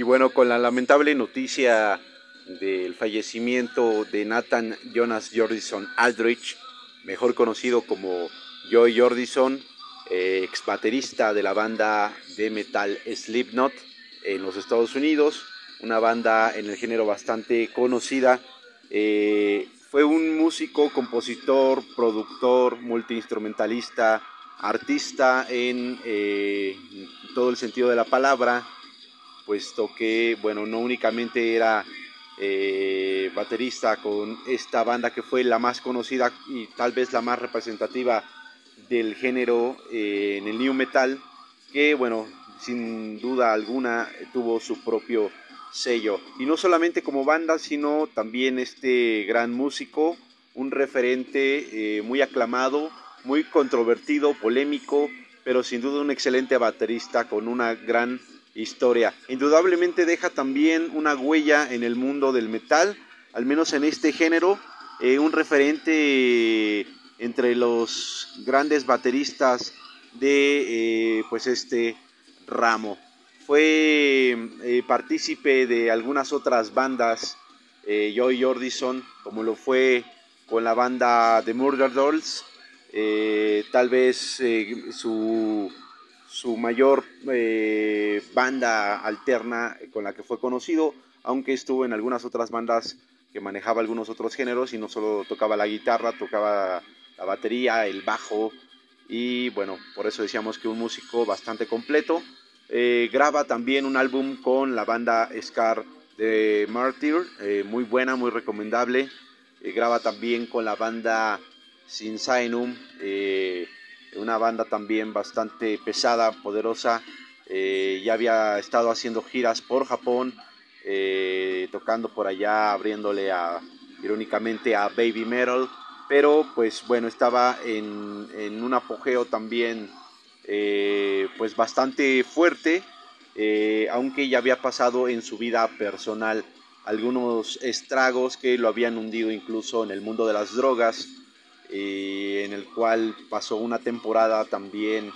Y bueno, con la lamentable noticia del fallecimiento de Nathan Jonas Jordison Aldrich, mejor conocido como Joy Jordison, eh, ex baterista de la banda de metal Slipknot en los Estados Unidos, una banda en el género bastante conocida. Eh, fue un músico, compositor, productor, multiinstrumentalista, artista en eh, todo el sentido de la palabra, puesto que, bueno, no únicamente era eh, baterista con esta banda que fue la más conocida y tal vez la más representativa del género eh, en el new metal, que bueno, sin duda alguna tuvo su propio sello. Y no solamente como banda, sino también este gran músico, un referente eh, muy aclamado, muy controvertido, polémico, pero sin duda un excelente baterista con una gran historia. Indudablemente deja también una huella en el mundo del metal, al menos en este género, eh, un referente entre los grandes bateristas de eh, pues este ramo. Fue eh, partícipe de algunas otras bandas, Joy Jordison, como lo fue con la banda The Murder Dolls, tal vez su su mayor eh, banda alterna con la que fue conocido, aunque estuvo en algunas otras bandas que manejaba algunos otros géneros y no solo tocaba la guitarra, tocaba la batería, el bajo y bueno, por eso decíamos que un músico bastante completo. Eh, graba también un álbum con la banda Scar de Martyr, eh, muy buena, muy recomendable. graba también con la banda Sin eh, una banda también bastante pesada, poderosa. Eh, ya había estado haciendo giras por Japón, eh, tocando por allá, abriéndole a, irónicamente a Baby Metal, pero pues bueno, estaba en, en un apogeo también eh, pues bastante fuerte, aunque ya había pasado en su vida personal algunos estragos que lo habían hundido incluso en el mundo de las drogas eh, en el cual pasó una temporada también,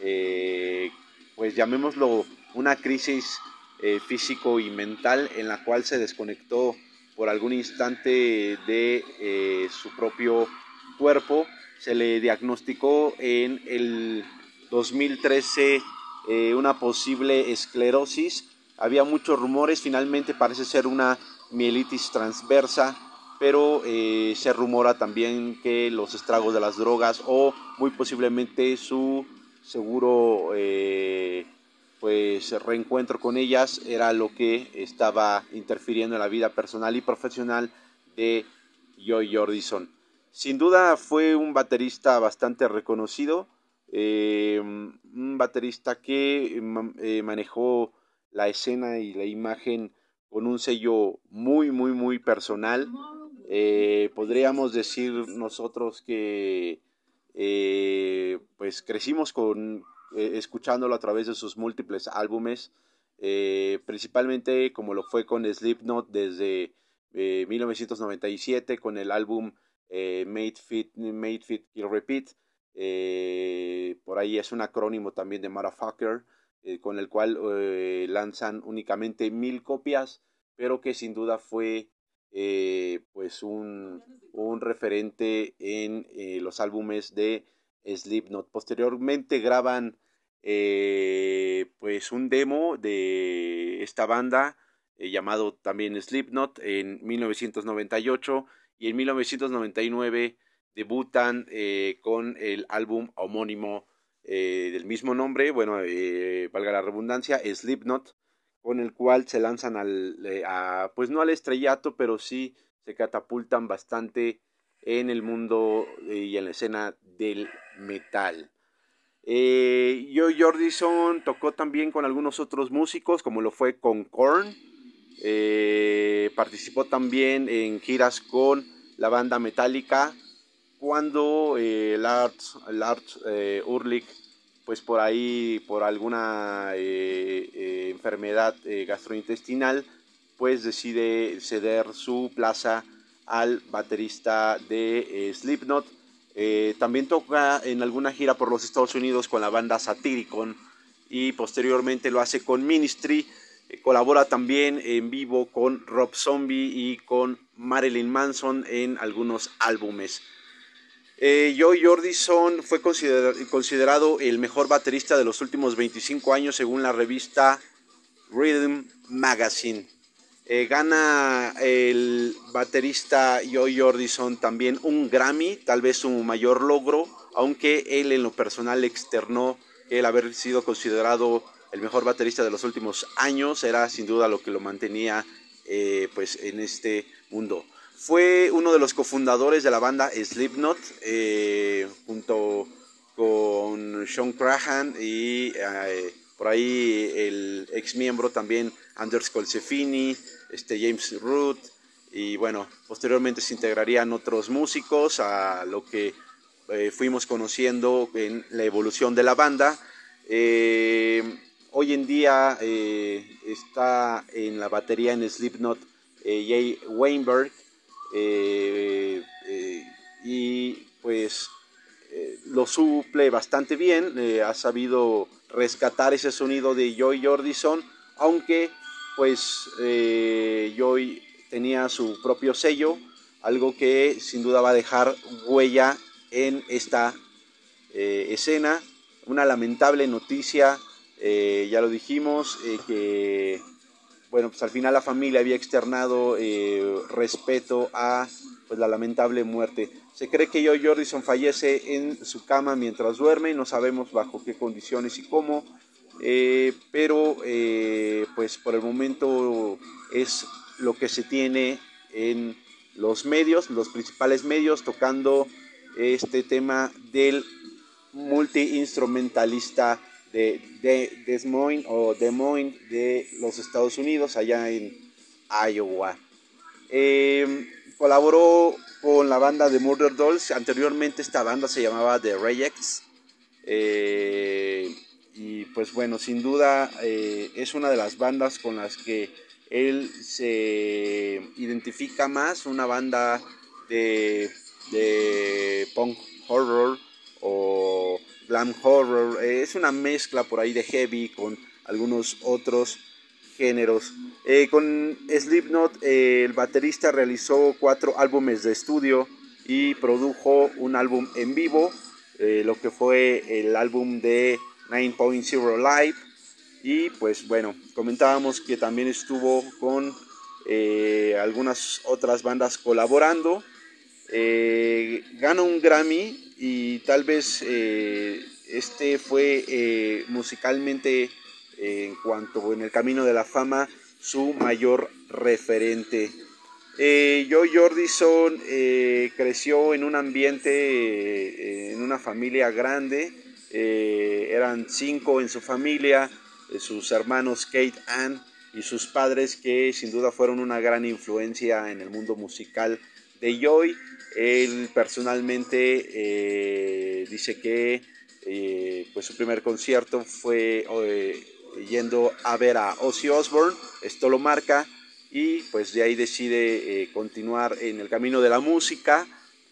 eh, pues llamémoslo una crisis eh, físico y mental en la cual se desconectó por algún instante de su propio cuerpo. Se le diagnosticó en el 2013 una posible esclerosis. Había muchos rumores, finalmente parece ser una mielitis transversa pero eh, se rumora también que los estragos de las drogas o muy posiblemente su seguro eh, pues reencuentro con ellas era lo que estaba interfiriendo en la vida personal y profesional de Joy Jordison. Sin duda fue un baterista bastante reconocido, eh, un baterista que manejó la escena y la imagen con un sello muy, muy, muy personal eh, podríamos decir nosotros que eh, pues crecimos con eh, escuchándolo a través de sus múltiples álbumes, principalmente como lo fue con Slipknot desde 1997 con el álbum Made Fit, Made Fit Repeat. por ahí es un acrónimo también de Motherfucker, con el cual lanzan únicamente mil copias, pero que sin duda fue eh, pues un, un, referente en eh, los álbumes de Slipknot. Posteriormente graban eh, pues un demo de esta banda llamado también Slipknot en 1998 y en 1999 debutan con el álbum homónimo del mismo nombre, bueno, valga la redundancia, Slipknot con el cual se lanzan al, eh, pues no al estrellato, pero sí se catapultan bastante en el mundo eh, y en la escena del metal. Eh, Joe Jordison tocó también con algunos otros músicos, como lo fue con Korn. Eh, participó también en giras con la banda Metallica, cuando Lars, Lars Ulrich pues por ahí, por alguna eh, eh, enfermedad eh, gastrointestinal, pues decide ceder su plaza al baterista de Slipknot. también toca en alguna gira por los Estados Unidos con la banda Satyricon y posteriormente lo hace con Ministry, colabora también en vivo con Rob Zombie y con Marilyn Manson en algunos álbumes. Eh, Joey Jordison fue considerado el mejor baterista de los últimos 25 años según la revista Rhythm Magazine. Eh, gana el baterista Joey Jordison también un Grammy, tal vez su mayor logro, aunque él en lo personal externó el haber sido considerado el mejor baterista de los últimos años, era sin duda lo que lo mantenía eh, pues en este mundo. Fue uno de los cofundadores de la banda Slipknot, eh, junto con Sean Crahan y eh, por ahí el ex miembro también Anders Colsefini, este James Root, y bueno, posteriormente se integrarían otros músicos a lo que eh, fuimos conociendo en la evolución de la banda. hoy en día está en la batería en Slipknot Jay Weinberg, eh, eh, y pues eh, lo suple bastante bien, ha sabido rescatar ese sonido de Joy Jordison, aunque pues Joy tenía su propio sello, algo que sin duda va a dejar huella en esta escena. Una lamentable noticia, ya lo dijimos, que bueno, pues al final la familia había externado eh, respeto a pues, la lamentable muerte. Se cree que Joe Jordison fallece en su cama mientras duerme, no sabemos bajo qué condiciones y cómo, eh, pero eh, pues por el momento es lo que se tiene en los medios, los principales medios, tocando este tema del multiinstrumentalista de, Des Moines o Des Moines de los Estados Unidos, allá en Iowa. Em, colaboró con la banda de Murder Dolls. Anteriormente esta banda se llamaba The Rejects. Eh, y pues bueno, sin duda eh, es una de las bandas con las que él se identifica más, una banda de, de punk horror o glam horror, eh, es una mezcla por ahí de heavy con algunos otros géneros. Eh, con Slipknot, eh, el baterista realizó cuatro álbumes de estudio y produjo un álbum en vivo, lo que fue el álbum de 9.0 Live. Y pues bueno, comentábamos que también estuvo con algunas otras bandas colaborando. Gana un Grammy y tal vez eh, este fue eh, musicalmente en cuanto en el camino de la fama su mayor referente. Eh, Joe Jordison eh, creció en un ambiente, en una familia grande, eran cinco en su familia, sus hermanos Kate Ann y sus padres que sin duda fueron una gran influencia en el mundo musical de Joy. Él personalmente eh, dice que eh, pues su primer concierto fue eh, yendo a ver a Ozzy Osbourne, esto lo marca y pues de ahí decide continuar en el camino de la música.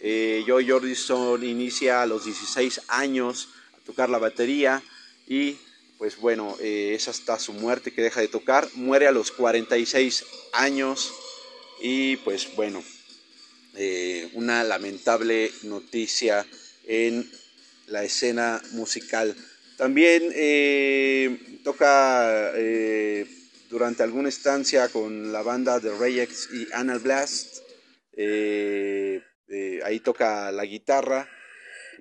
Joy Jordison inicia a los 16 años a tocar la batería y pues bueno, es hasta su muerte que deja de tocar, muere a los 46 años y pues bueno, eh, una lamentable noticia en la escena musical. También eh, toca eh, durante alguna estancia con la banda de Reyex y Anal Blast. ahí toca la guitarra.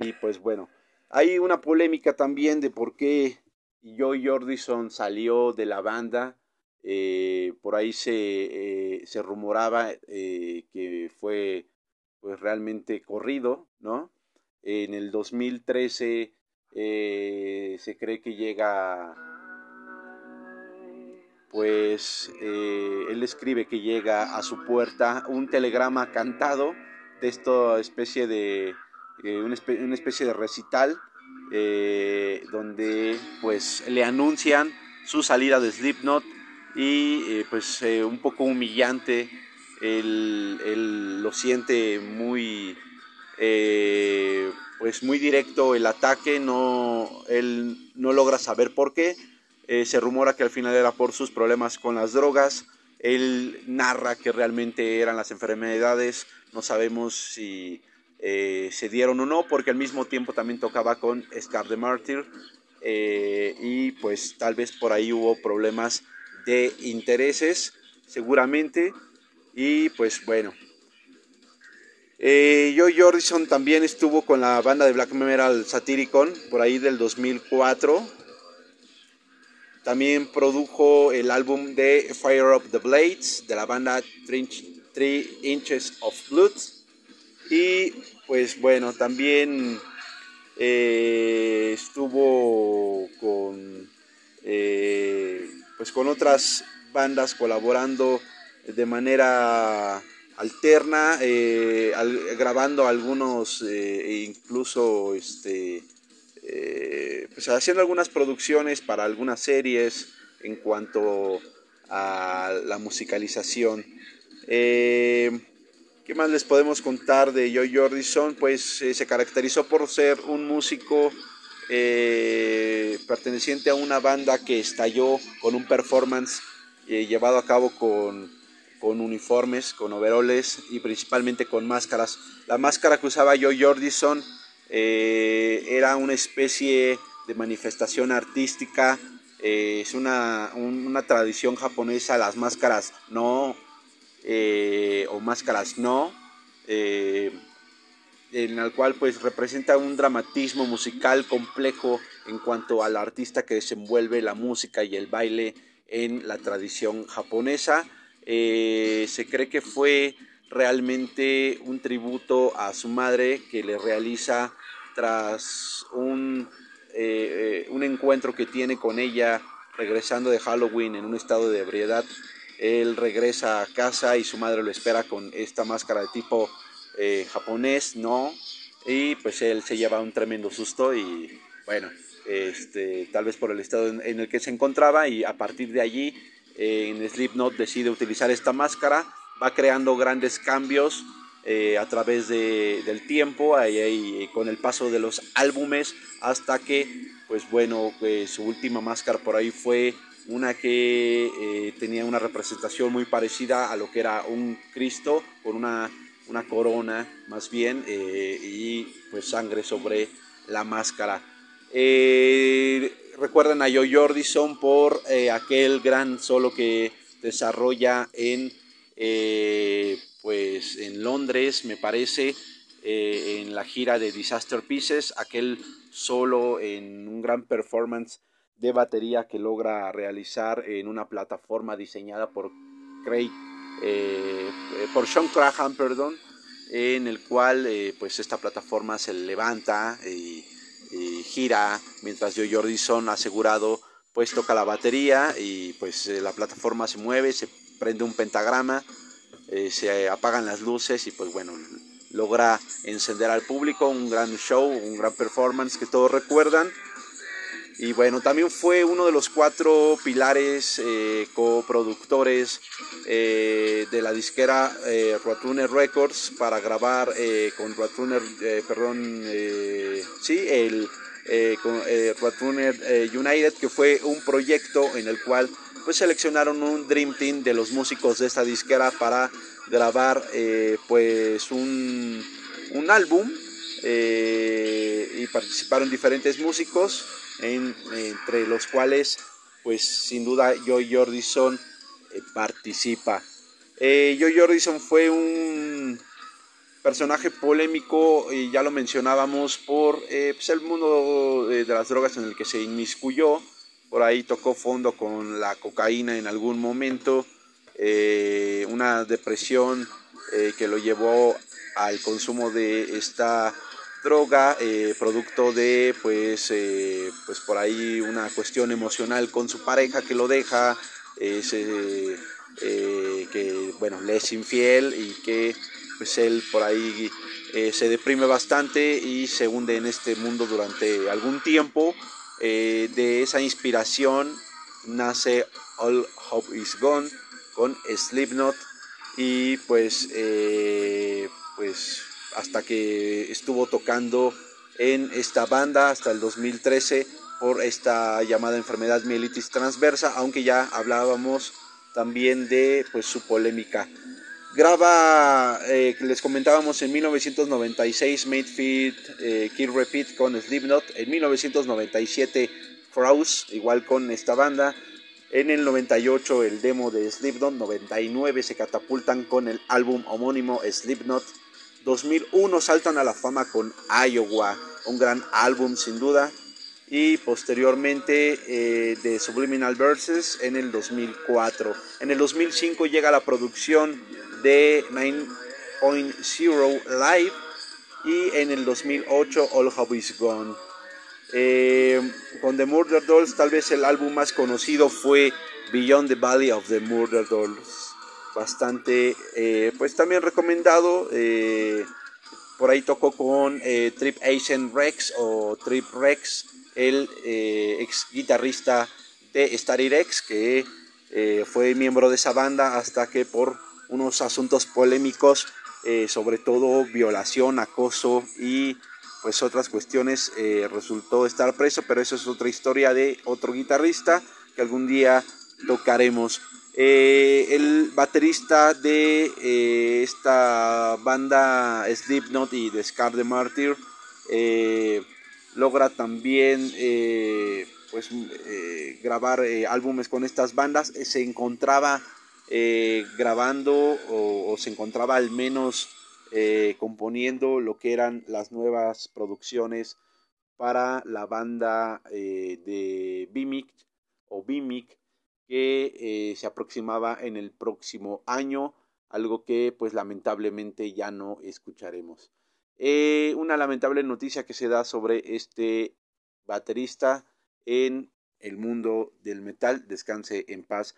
Y pues bueno, hay una polémica también de por qué Joy Jordison salió de la banda. Eh, por ahí se, eh, se rumoraba eh, que fue pues realmente corrido, ¿no? En el 2013 se cree que llega, pues él escribe que llega a su puerta un telegrama cantado de esta especie de, una, una, especie de recital, donde pues le anuncian su salida de Slipknot y eh, pues eh, un poco humillante, él, lo siente muy, pues muy directo el ataque, no, él no logra saber por qué, Eh, se rumora que al final era por sus problemas con las drogas. Él narra que realmente eran las enfermedades. No sabemos si eh, se dieron o no, porque al mismo tiempo también tocaba con Scar de Martyr. Eh, y pues tal vez por ahí hubo problemas de intereses, seguramente. Y pues bueno. Eh, Joe Jordison también estuvo con la banda de black metal Satyricon por ahí del 2004. También produjo el álbum de Fire Up the Blades de la banda Three Inches of Blood. Y pues bueno, también eh, estuvo con, eh, pues con otras bandas colaborando de manera alterna, eh, grabando algunos, e incluso este, pues haciendo algunas producciones para algunas series en cuanto a la musicalización. ¿Qué más les podemos contar de Joy Jordison? Pues eh, se caracterizó por ser un músico eh, perteneciente a una banda que estalló con un performance eh, llevado a cabo con, con, uniformes, con overoles y principalmente con máscaras. La máscara que usaba Joy Jordison era una especie de manifestación artística, es una, una tradición japonesa, las máscaras no eh, o máscaras no, eh, en el cual pues representa un dramatismo musical complejo en cuanto al artista que desenvuelve la música y el baile en la tradición japonesa. Eh, se cree que fue realmente un tributo a su madre que le realiza tras un, un encuentro que tiene con ella regresando de Halloween en un estado de ebriedad él regresa a casa y su madre lo espera con esta máscara de tipo eh, japonés, ¿no? Y pues él se lleva un tremendo susto y bueno, este, tal vez por el estado en, el que se encontraba y a partir de allí en Slipknot decide utilizar esta máscara, va creando grandes cambios eh, a través del tiempo y con el paso de los álbumes hasta que pues bueno, pues, su última máscara por ahí fue una que eh, tenía una representación muy parecida a lo que era un Cristo con una, una corona más bien eh, y pues sangre sobre la máscara. Eh, recuerdan a Joe Jordison por aquel gran solo que desarrolla en, pues en Londres, me parece, en la gira de Disaster Pieces, aquel solo en un gran performance de batería que logra realizar en una plataforma diseñada por Craig, eh, eh, por Sean Crahan, perdón, en el cual eh, pues esta plataforma se levanta y, gira mientras Joe Jordison asegurado pues toca la batería y pues la plataforma se mueve, se prende un pentagrama, se apagan las luces y pues bueno, logra encender al público, un gran show, un gran performance que todos recuerdan. Y bueno, también fue uno de los cuatro pilares eh, coproductores eh, de la disquera eh, Records para grabar eh, con Roadrunner, perdón, sí, el con, United, que fue un proyecto en el cual pues seleccionaron un Dream Team de los músicos de esta disquera para grabar pues un, un álbum y participaron diferentes músicos entre los cuales pues sin duda Joy Jordison eh, participa. Eh, Joy Jordison fue un personaje polémico, y ya lo mencionábamos, por eh, pues, el mundo de, las drogas en el que se inmiscuyó. Por ahí tocó fondo con la cocaína en algún momento, una depresión que lo llevó al consumo de esta droga, eh, producto de pues, eh, pues por ahí una cuestión emocional con su pareja que lo deja, eh, que bueno, le es infiel y que pues él por ahí se deprime bastante y se hunde en este mundo durante algún tiempo. de esa inspiración nace All Hope Is Gone con Slipknot y pues, pues hasta que estuvo tocando en esta banda hasta el 2013 por esta llamada enfermedad mielitis transversa, aunque ya hablábamos también de pues su polémica. Graba, eh, les comentábamos en 1996 Made Fit eh, Kill Repeat con Slipknot, en 1997 Kraus, igual con esta banda, en el 98 el demo de Slipknot, 99 se catapultan con el álbum homónimo Slipknot, 2001 saltan a la fama con Iowa, un gran álbum sin duda, y posteriormente eh, de Subliminal Verses en el 2004. En el 2005 llega la producción de 9.0 Live y en el 2008 All Hope Is Gone. Eh, con The Murder Dolls tal vez el álbum más conocido fue Beyond the Valley of the Murder Dolls. Bastante, eh, pues también recomendado. por ahí tocó con Trip Asian Rex o Trip Rex el eh, ex guitarrista de Starry Rex, que eh, fue miembro de esa banda hasta que por unos asuntos polémicos, eh, sobre todo violación, acoso y pues otras cuestiones, resultó estar preso, pero eso es otra historia de otro guitarrista que algún día tocaremos. El baterista de esta banda Slipknot y de Scar the Martyr logra también eh, pues, eh, grabar eh, álbumes con estas bandas. se encontraba grabando o, se encontraba al menos componiendo lo que eran las nuevas producciones para la banda de Bimic o Bimic que se aproximaba en el próximo año, algo que pues lamentablemente ya no escucharemos. Eh, una lamentable noticia que se da sobre este baterista en el mundo del metal. Descanse en paz,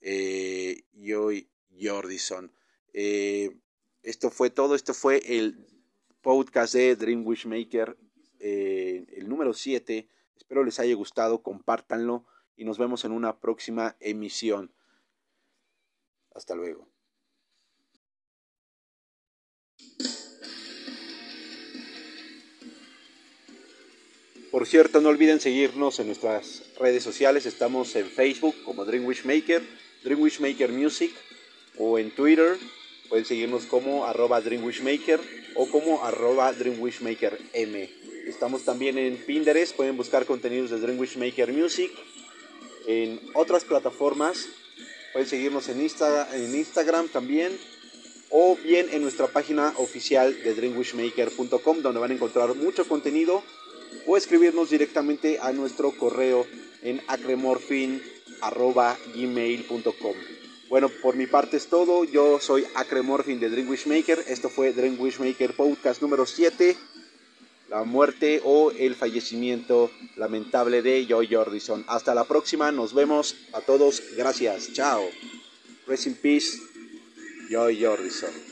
eh, Joy Jordison. Eh, esto fue todo. Esto fue el podcast de Dream Wishmaker, eh, el número 7. Espero les haya gustado. Compártanlo y nos vemos en una próxima emisión. Hasta luego. Por cierto, no olviden seguirnos en nuestras redes sociales. Estamos en Facebook como Dream Wishmaker, Dream Wishmaker Music o en Twitter. Pueden seguirnos como arroba Dream Wishmaker o como arroba Dream Wishmaker M. Estamos también en Pinterest. Pueden buscar contenidos de Dream Wishmaker Music. En otras plataformas pueden seguirnos en, en Instagram también o bien en nuestra página oficial de dreamwishmaker.com donde van a encontrar mucho contenido o escribirnos directamente a nuestro correo en acremorfin.gmail.com. Bueno, por mi parte es todo. Yo soy Acremorfin de Dream Wishmaker. Esto fue Dream Wishmaker Podcast número 7. La muerte o el fallecimiento lamentable de Joy Jordison. Hasta la próxima. Nos vemos a todos. Gracias. Chao. Rest in peace. Joy Jordison.